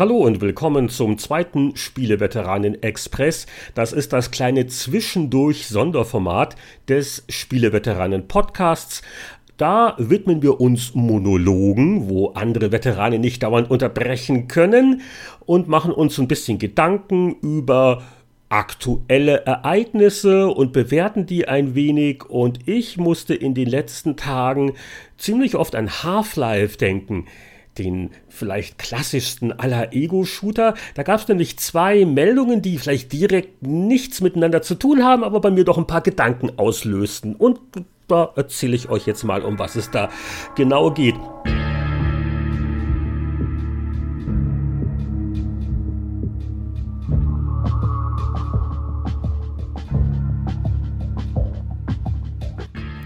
Hallo und willkommen zum zweiten Spieleveteranen Express. Das ist das kleine Zwischendurch Sonderformat des Spieleveteranen Podcasts. Da widmen wir uns Monologen, wo andere Veteranen nicht dauernd unterbrechen können und machen uns ein bisschen Gedanken über aktuelle Ereignisse und bewerten die ein wenig. Und ich musste in den letzten Tagen ziemlich oft an Half-Life denken den vielleicht klassischsten aller Ego-Shooter. Da gab es nämlich zwei Meldungen, die vielleicht direkt nichts miteinander zu tun haben, aber bei mir doch ein paar Gedanken auslösten. Und da erzähle ich euch jetzt mal, um was es da genau geht.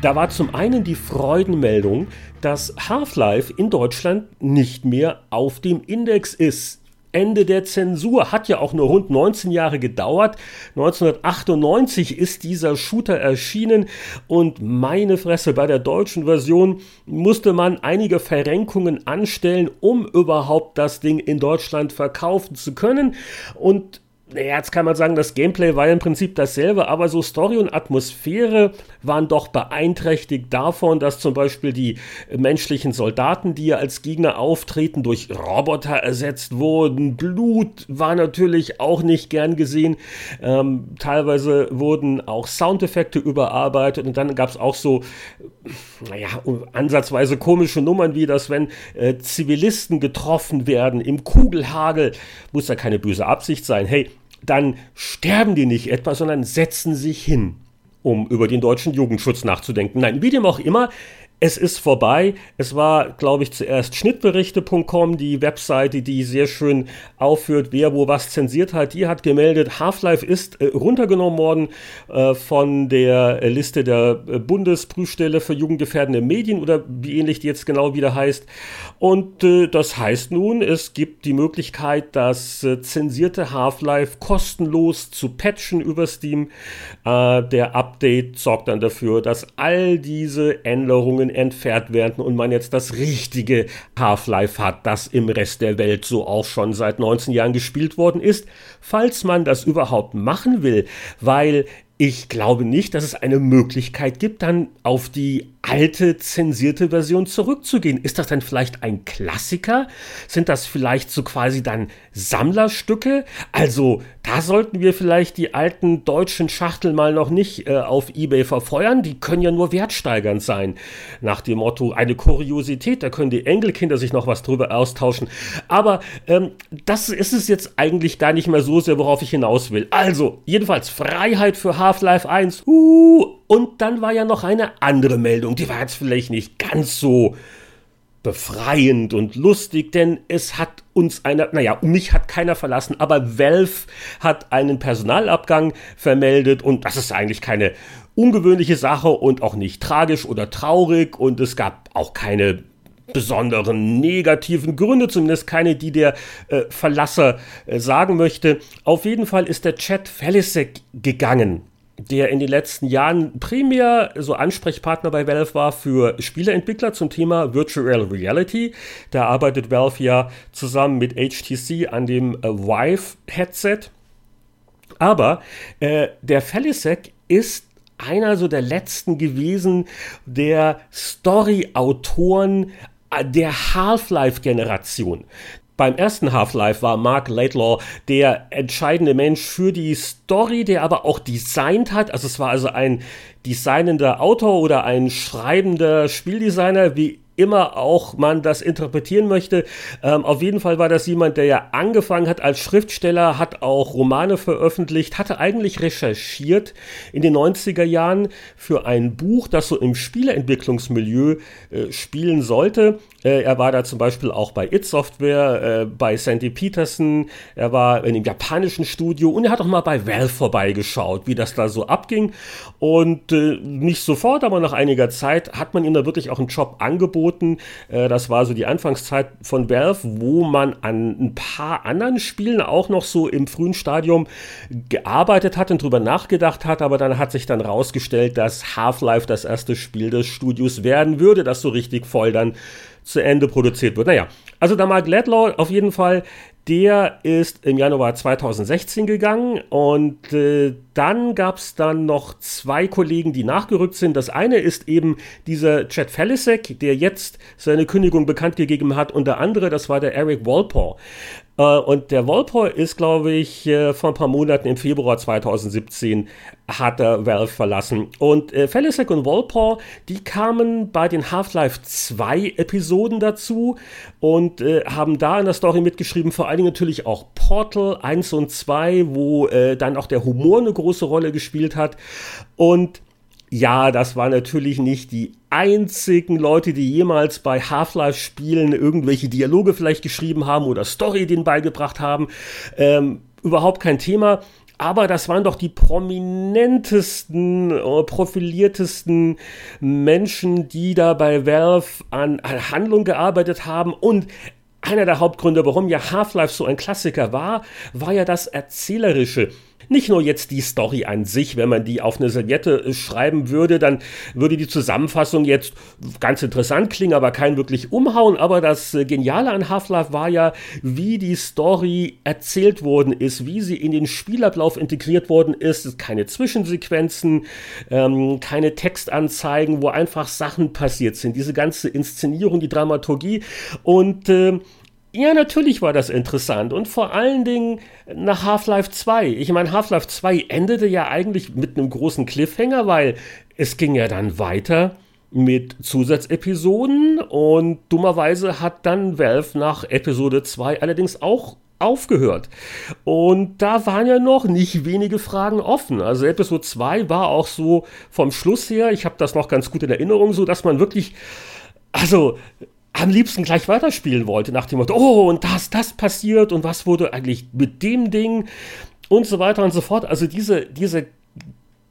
Da war zum einen die Freudenmeldung, dass Half-Life in Deutschland nicht mehr auf dem Index ist. Ende der Zensur hat ja auch nur rund 19 Jahre gedauert. 1998 ist dieser Shooter erschienen und meine Fresse, bei der deutschen Version musste man einige Verrenkungen anstellen, um überhaupt das Ding in Deutschland verkaufen zu können. Und naja, jetzt kann man sagen, das Gameplay war ja im Prinzip dasselbe, aber so Story und Atmosphäre waren doch beeinträchtigt davon, dass zum Beispiel die menschlichen Soldaten, die ja als Gegner auftreten, durch Roboter ersetzt wurden. Blut war natürlich auch nicht gern gesehen. Ähm, teilweise wurden auch Soundeffekte überarbeitet und dann gab es auch so, naja, ansatzweise komische Nummern, wie das, wenn äh, Zivilisten getroffen werden im Kugelhagel, muss da keine böse Absicht sein. Hey, dann sterben die nicht etwa, sondern setzen sich hin, um über den deutschen Jugendschutz nachzudenken. Nein, wie dem auch immer, es ist vorbei. Es war, glaube ich, zuerst schnittberichte.com, die Webseite, die sehr schön aufführt, wer wo was zensiert hat. Die hat gemeldet, Half-Life ist äh, runtergenommen worden äh, von der Liste der äh, Bundesprüfstelle für jugendgefährdende Medien oder wie ähnlich die jetzt genau wieder heißt. Und äh, das heißt nun, es gibt die Möglichkeit, das äh, zensierte Half-Life kostenlos zu patchen über Steam. Äh, der Update sorgt dann dafür, dass all diese Änderungen entfernt werden und man jetzt das richtige Half-Life hat, das im Rest der Welt so auch schon seit 19 Jahren gespielt worden ist, falls man das überhaupt machen will, weil ich glaube nicht, dass es eine Möglichkeit gibt, dann auf die alte zensierte Version zurückzugehen. Ist das dann vielleicht ein Klassiker? Sind das vielleicht so quasi dann Sammlerstücke? Also da sollten wir vielleicht die alten deutschen Schachteln mal noch nicht äh, auf eBay verfeuern. Die können ja nur wertsteigernd sein. Nach dem Motto, eine Kuriosität, da können die Enkelkinder sich noch was drüber austauschen. Aber ähm, das ist es jetzt eigentlich gar nicht mehr so sehr, worauf ich hinaus will. Also, jedenfalls Freiheit für Half-Life 1. Uh, und dann war ja noch eine andere Meldung, die war jetzt vielleicht nicht ganz so befreiend und lustig, denn es hat uns einer, naja, mich hat keiner verlassen, aber Valve hat einen Personalabgang vermeldet und das ist eigentlich keine ungewöhnliche Sache und auch nicht tragisch oder traurig und es gab auch keine besonderen negativen Gründe, zumindest keine, die der äh, Verlasser äh, sagen möchte. Auf jeden Fall ist der Chat Felisek gegangen der in den letzten Jahren primär so Ansprechpartner bei Valve war für Spieleentwickler zum Thema Virtual Reality. Da arbeitet Valve ja zusammen mit HTC an dem äh, Vive-Headset. Aber äh, der Felisek ist einer so der letzten gewesen, der Story-Autoren äh, der Half-Life-Generation. Beim ersten Half-Life war Mark Laidlaw der entscheidende Mensch für die Story, der aber auch designt hat. Also es war also ein designender Autor oder ein schreibender Spieldesigner, wie immer auch man das interpretieren möchte. Ähm, auf jeden Fall war das jemand, der ja angefangen hat als Schriftsteller, hat auch Romane veröffentlicht, hatte eigentlich recherchiert in den 90er Jahren für ein Buch, das so im Spieleentwicklungsmilieu äh, spielen sollte. Äh, er war da zum Beispiel auch bei It Software, äh, bei Sandy Peterson, er war in dem japanischen Studio und er hat auch mal bei Valve vorbeigeschaut, wie das da so abging. Und äh, nicht sofort, aber nach einiger Zeit hat man ihm da wirklich auch einen Job angeboten angeboten. Äh, das war so die Anfangszeit von Valve, wo man an ein paar anderen Spielen auch noch so im frühen Stadium gearbeitet hat und drüber nachgedacht hat, aber dann hat sich dann rausgestellt, dass Half-Life das erste Spiel des Studios werden würde, das so richtig voll dann zu Ende produziert wird. Naja, Also der Mark Ledlow auf jeden Fall, der ist im Januar 2016 gegangen und äh, dann gab es dann noch zwei Kollegen, die nachgerückt sind. Das eine ist eben dieser Chad Felisek, der jetzt seine Kündigung bekannt gegeben hat und der andere, das war der Eric Walpole. Äh, und der Walpole ist, glaube ich, äh, vor ein paar Monaten im Februar 2017 hat er Valve verlassen. Und äh, Felicek und Walpole, die kamen bei den Half-Life 2 Episoden dazu und äh, haben da in der Story mitgeschrieben, vor allen Dingen natürlich auch Portal 1 und 2, wo äh, dann auch der Humor eine große Rolle gespielt hat. Und ja, das war natürlich nicht die einzigen Leute, die jemals bei Half-Life-Spielen irgendwelche Dialoge vielleicht geschrieben haben oder Story denen beigebracht haben. Ähm, überhaupt kein Thema. Aber das waren doch die prominentesten, äh, profiliertesten Menschen, die da bei Valve an, an Handlung gearbeitet haben. Und einer der Hauptgründe, warum ja Half-Life so ein Klassiker war, war ja das Erzählerische. Nicht nur jetzt die Story an sich, wenn man die auf eine Serviette äh, schreiben würde, dann würde die Zusammenfassung jetzt ganz interessant klingen, aber kein wirklich umhauen. Aber das äh, Geniale an Half-Life war ja, wie die Story erzählt worden ist, wie sie in den Spielablauf integriert worden ist. Keine Zwischensequenzen, ähm, keine Textanzeigen, wo einfach Sachen passiert sind. Diese ganze Inszenierung, die Dramaturgie und äh, ja, natürlich war das interessant und vor allen Dingen nach Half-Life 2. Ich meine, Half-Life 2 endete ja eigentlich mit einem großen Cliffhanger, weil es ging ja dann weiter mit Zusatzepisoden und dummerweise hat dann Valve nach Episode 2 allerdings auch aufgehört. Und da waren ja noch nicht wenige Fragen offen. Also Episode 2 war auch so vom Schluss her, ich habe das noch ganz gut in Erinnerung, so dass man wirklich also am liebsten gleich weiterspielen wollte, nach dem Motto, oh, und das, das passiert und was wurde eigentlich mit dem Ding und so weiter und so fort. Also diese, diese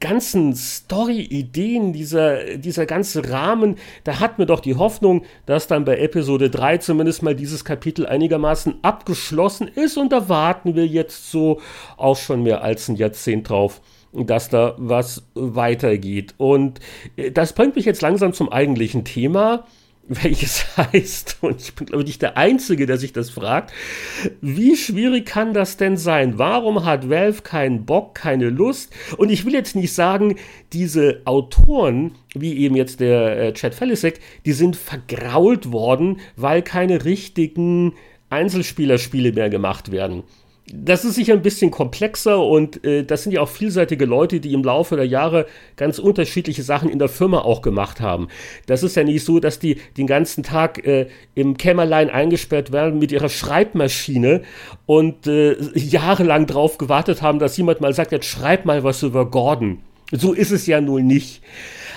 ganzen Story-Ideen, dieser, dieser ganze Rahmen, da hat mir doch die Hoffnung, dass dann bei Episode 3 zumindest mal dieses Kapitel einigermaßen abgeschlossen ist und da warten wir jetzt so auch schon mehr als ein Jahrzehnt drauf dass da was weitergeht. Und äh, das bringt mich jetzt langsam zum eigentlichen Thema welches heißt, und ich bin glaube ich nicht der Einzige, der sich das fragt, wie schwierig kann das denn sein? Warum hat Valve keinen Bock, keine Lust? Und ich will jetzt nicht sagen, diese Autoren, wie eben jetzt der äh, Chad Felisek, die sind vergrault worden, weil keine richtigen Einzelspielerspiele mehr gemacht werden das ist sicher ein bisschen komplexer und äh, das sind ja auch vielseitige Leute, die im Laufe der Jahre ganz unterschiedliche Sachen in der Firma auch gemacht haben. Das ist ja nicht so, dass die den ganzen Tag äh, im Kämmerlein eingesperrt werden mit ihrer Schreibmaschine und äh, jahrelang drauf gewartet haben, dass jemand mal sagt, jetzt schreib mal was über Gordon. So ist es ja nun nicht.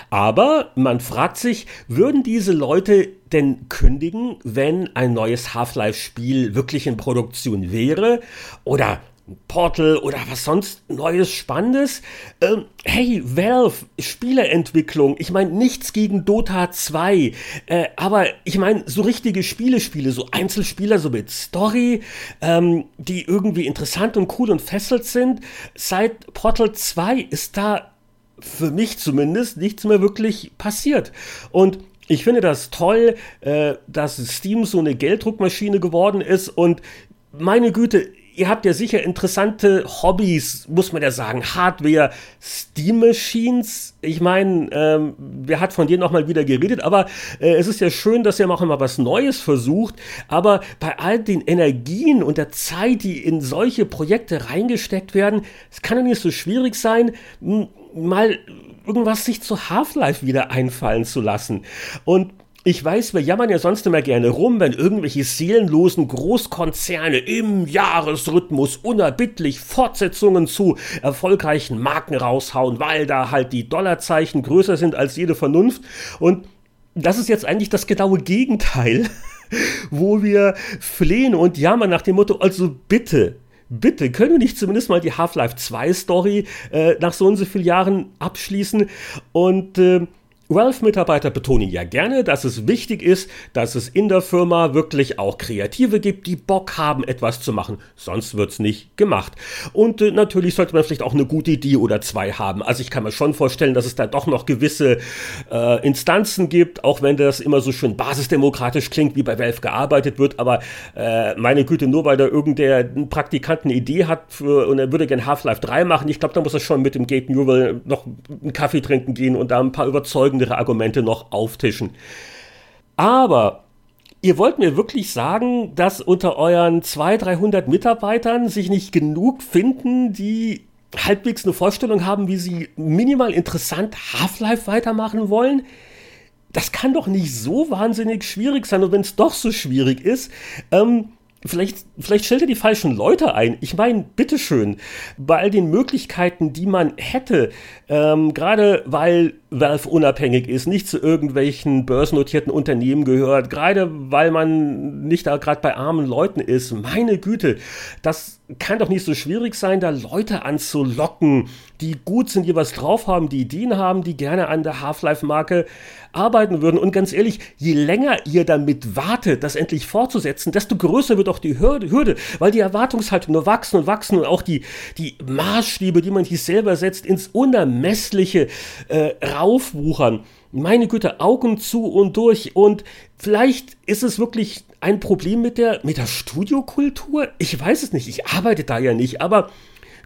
Aber man fragt sich, würden diese Leute denn kündigen, wenn ein neues Half-Life-Spiel wirklich in Produktion wäre? Oder Portal oder was sonst Neues, Spannendes. Ähm, hey, Valve, Spieleentwicklung. Ich meine, nichts gegen Dota 2. Äh, aber ich meine, so richtige Spiele, Spiele, so Einzelspieler, so mit Story, ähm, die irgendwie interessant und cool und fesselt sind. Seit Portal 2 ist da für mich zumindest nichts mehr wirklich passiert. Und ich finde das toll, äh, dass Steam so eine Gelddruckmaschine geworden ist und meine Güte, ihr habt ja sicher interessante Hobbys, muss man ja sagen. Hardware, Steam Machines. Ich meine, ähm, wer hat von denen noch mal wieder geredet? Aber äh, es ist ja schön, dass ihr auch immer was Neues versucht. Aber bei all den Energien und der Zeit, die in solche Projekte reingesteckt werden, es kann ja nicht so schwierig sein, mal irgendwas sich zu Half-Life wieder einfallen zu lassen. Und ich weiß, wir jammern ja sonst immer gerne rum, wenn irgendwelche seelenlosen Großkonzerne im Jahresrhythmus unerbittlich Fortsetzungen zu erfolgreichen Marken raushauen, weil da halt die Dollarzeichen größer sind als jede Vernunft. Und das ist jetzt eigentlich das genaue Gegenteil, wo wir flehen und jammern nach dem Motto, also bitte, bitte, können wir nicht zumindest mal die Half-Life 2 Story äh, nach so und so vielen Jahren abschließen? Und äh, Valve-Mitarbeiter betonen ja gerne, dass es wichtig ist, dass es in der Firma wirklich auch Kreative gibt, die Bock haben, etwas zu machen. Sonst wird's nicht gemacht. Und äh, natürlich sollte man vielleicht auch eine gute Idee oder zwei haben. Also ich kann mir schon vorstellen, dass es da doch noch gewisse äh, Instanzen gibt, auch wenn das immer so schön basisdemokratisch klingt, wie bei Valve gearbeitet wird. Aber äh, meine Güte, nur weil da irgendein Praktikant eine Idee hat für, und er würde gerne Half-Life 3 machen, ich glaube, da muss er schon mit dem Gabe Newell noch einen Kaffee trinken gehen und da ein paar überzeugen überzeugendere Argumente noch auftischen. Aber Ihr wollt mir wirklich sagen, dass unter euren 200, 300 Mitarbeitern sich nicht genug finden, die halbwegs eine Vorstellung haben, wie sie minimal interessant Half-Life weitermachen wollen? Das kann doch nicht so wahnsinnig schwierig sein. Und wenn es doch so schwierig ist, ähm, Vielleicht, vielleicht stellt er die falschen Leute ein. Ich meine, bitteschön, bei all den Möglichkeiten, die man hätte, ähm, gerade weil Valve unabhängig ist, nicht zu irgendwelchen börsennotierten Unternehmen gehört, gerade weil man nicht da gerade bei armen Leuten ist, meine Güte, das kann doch nicht so schwierig sein, da Leute anzulocken, die gut sind, die was drauf haben, die Ideen haben, die gerne an der Half-Life-Marke arbeiten würden. Und ganz ehrlich, je länger ihr damit wartet, das endlich fortzusetzen, desto größer wird auch die Hürde, weil die Erwartungshaltung nur wachsen und wachsen und auch die, die Maßstäbe, die man sich selber setzt, ins Unermessliche äh, raufwuchern. Meine Güte, Augen zu und durch. Und vielleicht ist es wirklich ein Problem mit der, mit der Studiokultur. Ich weiß es nicht. Ich arbeite da ja nicht, aber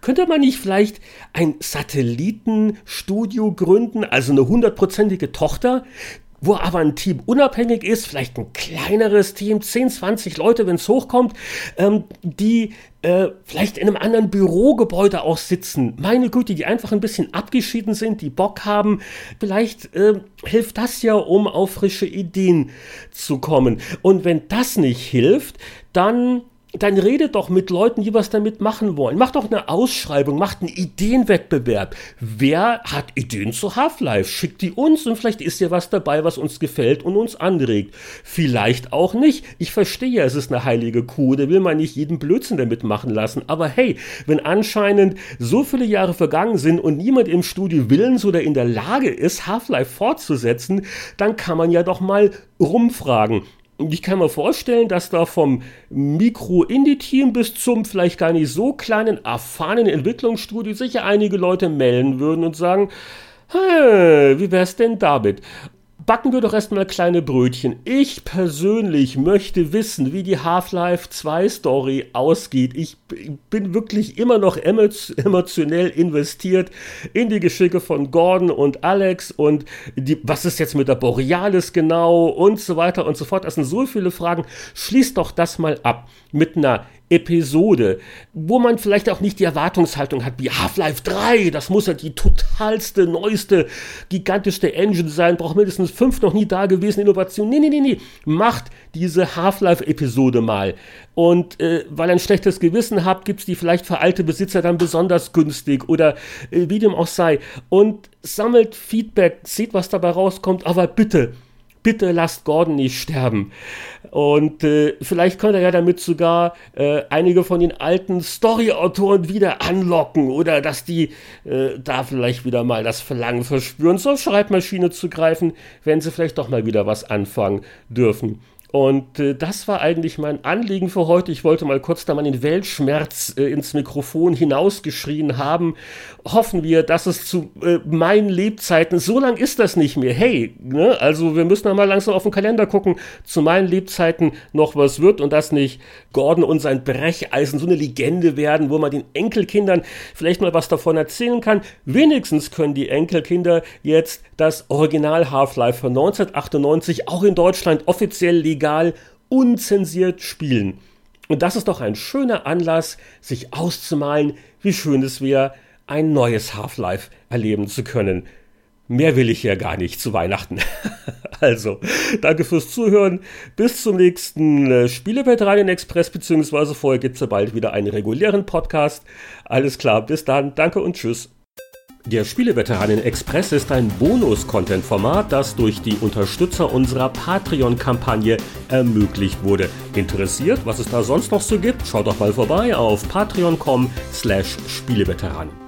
könnte man nicht vielleicht ein Satellitenstudio gründen, also eine hundertprozentige Tochter, wo aber ein Team unabhängig ist, vielleicht ein kleineres Team, 10, 20 Leute, wenn es hochkommt, ähm, die äh, vielleicht in einem anderen Bürogebäude auch sitzen. Meine Güte, die einfach ein bisschen abgeschieden sind, die Bock haben. Vielleicht äh, hilft das ja, um auf frische Ideen zu kommen. Und wenn das nicht hilft, dann dann redet doch mit Leuten, die was damit machen wollen. Macht doch eine Ausschreibung, macht einen Ideenwettbewerb. Wer hat Ideen zu Half-Life? Schickt die uns und vielleicht ist ja was dabei, was uns gefällt und uns anregt. Vielleicht auch nicht. Ich verstehe ja, es ist eine heilige Kuh, da will man nicht jeden Blödsinn damit machen lassen. Aber hey, wenn anscheinend so viele Jahre vergangen sind und niemand im Studio willens oder in der Lage ist, Half-Life fortzusetzen, dann kann man ja doch mal rumfragen. Und ich kann mir vorstellen, dass da vom Mikro-Indie-Team bis zum vielleicht gar nicht so kleinen, erfahrenen Entwicklungsstudio sicher einige Leute melden würden und sagen, hey, wie wär's denn damit? Backen wir doch erstmal kleine Brötchen. Ich persönlich möchte wissen, wie die Half-Life 2 Story ausgeht. Ich bin wirklich immer noch emotionell investiert in die Geschicke von Gordon und Alex und die, was ist jetzt mit der Borealis genau und so weiter und so fort. Das sind so viele Fragen. Schließt doch das mal ab mit einer Episode, wo man vielleicht auch nicht die Erwartungshaltung hat wie Half-Life 3, das muss ja die totalste, neueste, gigantischste Engine sein, braucht mindestens fünf noch nie dagewesene Innovationen. Nee, nee, nee, nee. Macht diese Half-Life-Episode mal. Und äh, weil ihr ein schlechtes Gewissen habt, gibt es die vielleicht für alte Besitzer dann besonders günstig oder äh, wie dem auch sei. Und sammelt Feedback, seht, was dabei rauskommt, aber bitte bitte lasst Gordon nicht sterben. Und äh, vielleicht könnte er ja damit sogar äh, einige von den alten Story-Autoren wieder anlocken oder dass die äh, da vielleicht wieder mal das Verlangen verspüren, zur Schreibmaschine zu greifen, wenn sie vielleicht doch mal wieder was anfangen dürfen. Und äh, das war eigentlich mein Anliegen für heute. Ich wollte mal kurz da mal den Weltschmerz äh, ins Mikrofon hinausgeschrien haben. Hoffen wir, dass es zu äh, meinen Lebzeiten, so lang ist das nicht mehr. Hey, ne? also wir müssen da mal langsam auf den Kalender gucken, zu meinen Lebzeiten noch was wird und dass nicht Gordon und sein Brecheisen so eine Legende werden, wo man den Enkelkindern vielleicht mal was davon erzählen kann. Wenigstens können die Enkelkinder jetzt das Original Half-Life von 1998 auch in Deutschland offiziell legal legal, unzensiert spielen. Und das ist doch ein schöner Anlass, sich auszumalen, wie schön es wäre, ein neues Half-Life erleben zu können. Mehr will ich ja gar nicht zu Weihnachten. also, danke fürs Zuhören. Bis zum nächsten äh, Spieleveteranen Express, beziehungsweise vorher gibt es ja bald wieder einen regulären Podcast. Alles klar, bis dann. Danke und tschüss. Der Spieleveteranen Express ist ein Bonus-Content-Format, das durch die Unterstützer unserer Patreon-Kampagne ermöglicht wurde. Interessiert, was es da sonst noch so gibt? Schaut doch mal vorbei auf patreon.com slash Spieleveteranen.